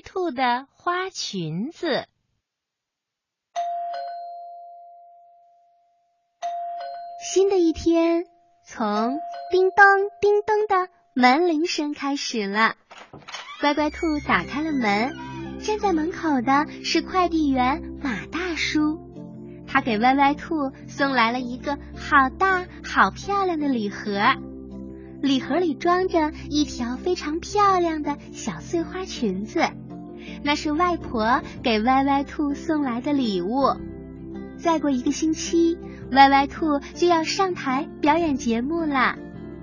兔的花裙子。新的一天从叮咚叮咚的门铃声开始了。乖乖兔打开了门，站在门口的是快递员马大叔。他给歪歪兔送来了一个好大、好漂亮的礼盒，礼盒里装着一条非常漂亮的小碎花裙子，那是外婆给歪歪兔送来的礼物。再过一个星期，歪歪兔就要上台表演节目了，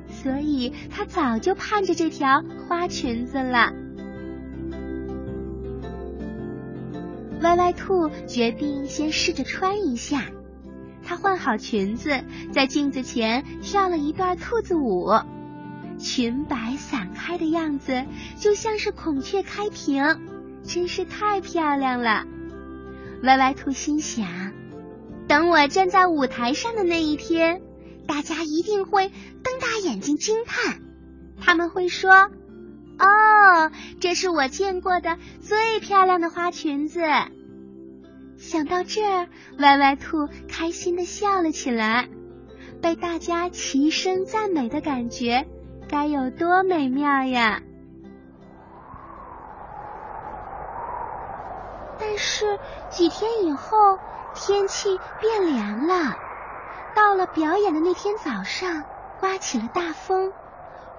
所以他早就盼着这条花裙子了。歪歪兔决定先试着穿一下。她换好裙子，在镜子前跳了一段兔子舞，裙摆散开的样子就像是孔雀开屏，真是太漂亮了。歪歪兔心想：等我站在舞台上的那一天，大家一定会瞪大眼睛惊叹，他们会说：“哦，这是我见过的最漂亮的花裙子。”想到这儿，歪歪兔开心的笑了起来。被大家齐声赞美的感觉，该有多美妙呀！是几天以后，天气变凉了。到了表演的那天早上，刮起了大风，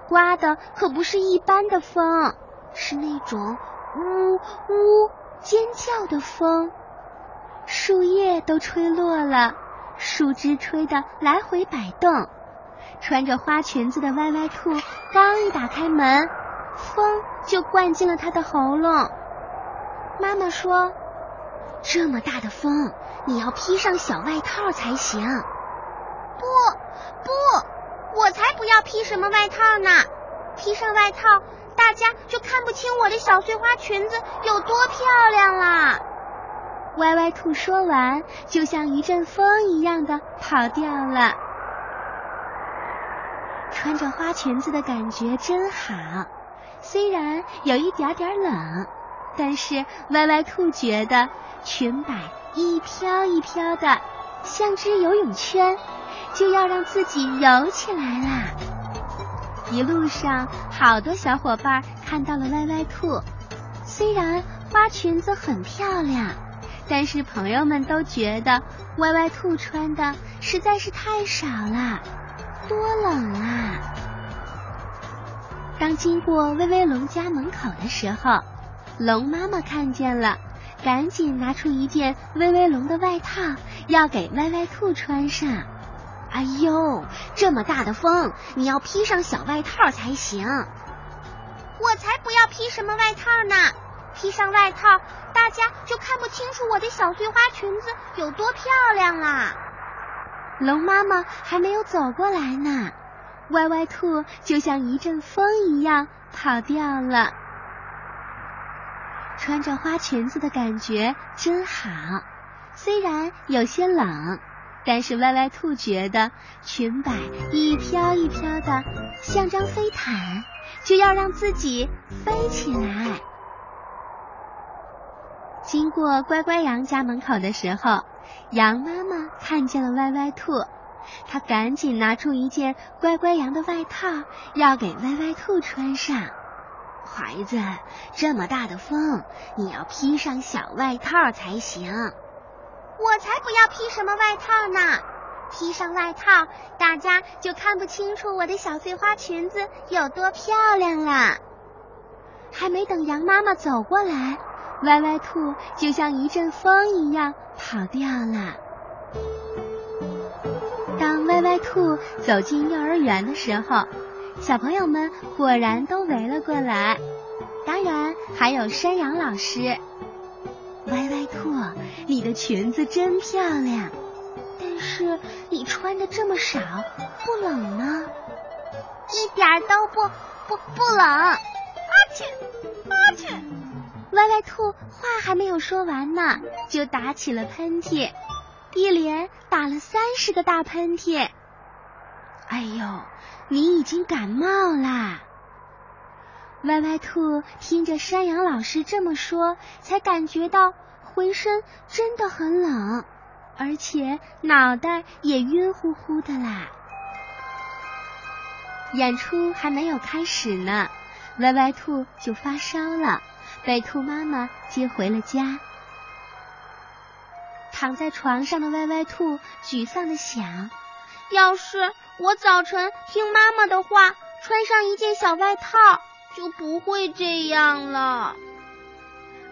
刮的可不是一般的风，是那种呜呜尖叫的风。树叶都吹落了，树枝吹得来回摆动。穿着花裙子的歪歪兔刚一打开门，风就灌进了他的喉咙。妈妈说：“这么大的风，你要披上小外套才行。”不不，我才不要披什么外套呢！披上外套，大家就看不清我的小碎花裙子有多漂亮了。歪歪兔说完，就像一阵风一样的跑掉了。穿着花裙子的感觉真好，虽然有一点点冷，但是歪歪兔觉得裙摆一飘一飘的，像只游泳圈，就要让自己游起来啦。一路上，好多小伙伴看到了歪歪兔，虽然花裙子很漂亮。但是朋友们都觉得歪歪兔穿的实在是太少了，多冷啊！当经过威威龙家门口的时候，龙妈妈看见了，赶紧拿出一件威威龙的外套，要给歪歪兔穿上。哎呦，这么大的风，你要披上小外套才行。我才不要披什么外套呢！披上外套，大家就看不清楚我的小碎花裙子有多漂亮啦。龙妈妈还没有走过来呢，歪歪兔就像一阵风一样跑掉了。穿着花裙子的感觉真好，虽然有些冷，但是歪歪兔觉得裙摆一飘一飘的，像张飞毯，就要让自己飞起来。经过乖乖羊家门口的时候，羊妈妈看见了歪歪兔，她赶紧拿出一件乖乖羊的外套，要给歪歪兔穿上。孩子，这么大的风，你要披上小外套才行。我才不要披什么外套呢！披上外套，大家就看不清楚我的小碎花裙子有多漂亮了。还没等羊妈妈走过来。歪歪兔就像一阵风一样跑掉了。当歪歪兔走进幼儿园的时候，小朋友们果然都围了过来，当然还有山羊老师。歪歪兔，你的裙子真漂亮，但是你穿的这么少，不冷吗？一点都不不不冷。阿嚏阿嚏。歪歪兔话还没有说完呢，就打起了喷嚏，一连打了三十个大喷嚏。哎呦，你已经感冒啦！歪歪兔听着山羊老师这么说，才感觉到浑身真的很冷，而且脑袋也晕乎乎的啦。演出还没有开始呢，歪歪兔就发烧了，被兔妈妈接回了家。躺在床上的歪歪兔沮丧的想：要是我早晨听妈妈的话，穿上一件小外套。就不会这样了。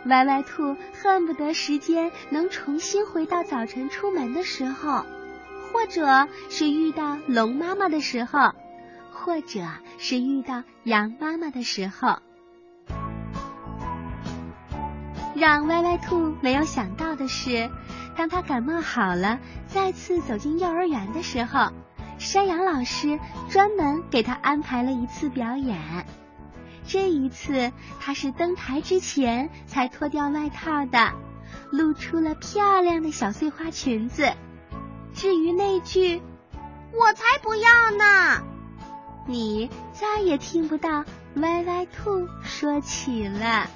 歪歪兔恨不得时间能重新回到早晨出门的时候，或者是遇到龙妈妈的时候，或者是遇到羊妈妈的时候。让歪歪兔没有想到的是，当他感冒好了，再次走进幼儿园的时候，山羊老师专门给他安排了一次表演。这一次，他是登台之前才脱掉外套的，露出了漂亮的小碎花裙子。至于那句“我才不要呢”，你再也听不到歪歪兔说起了。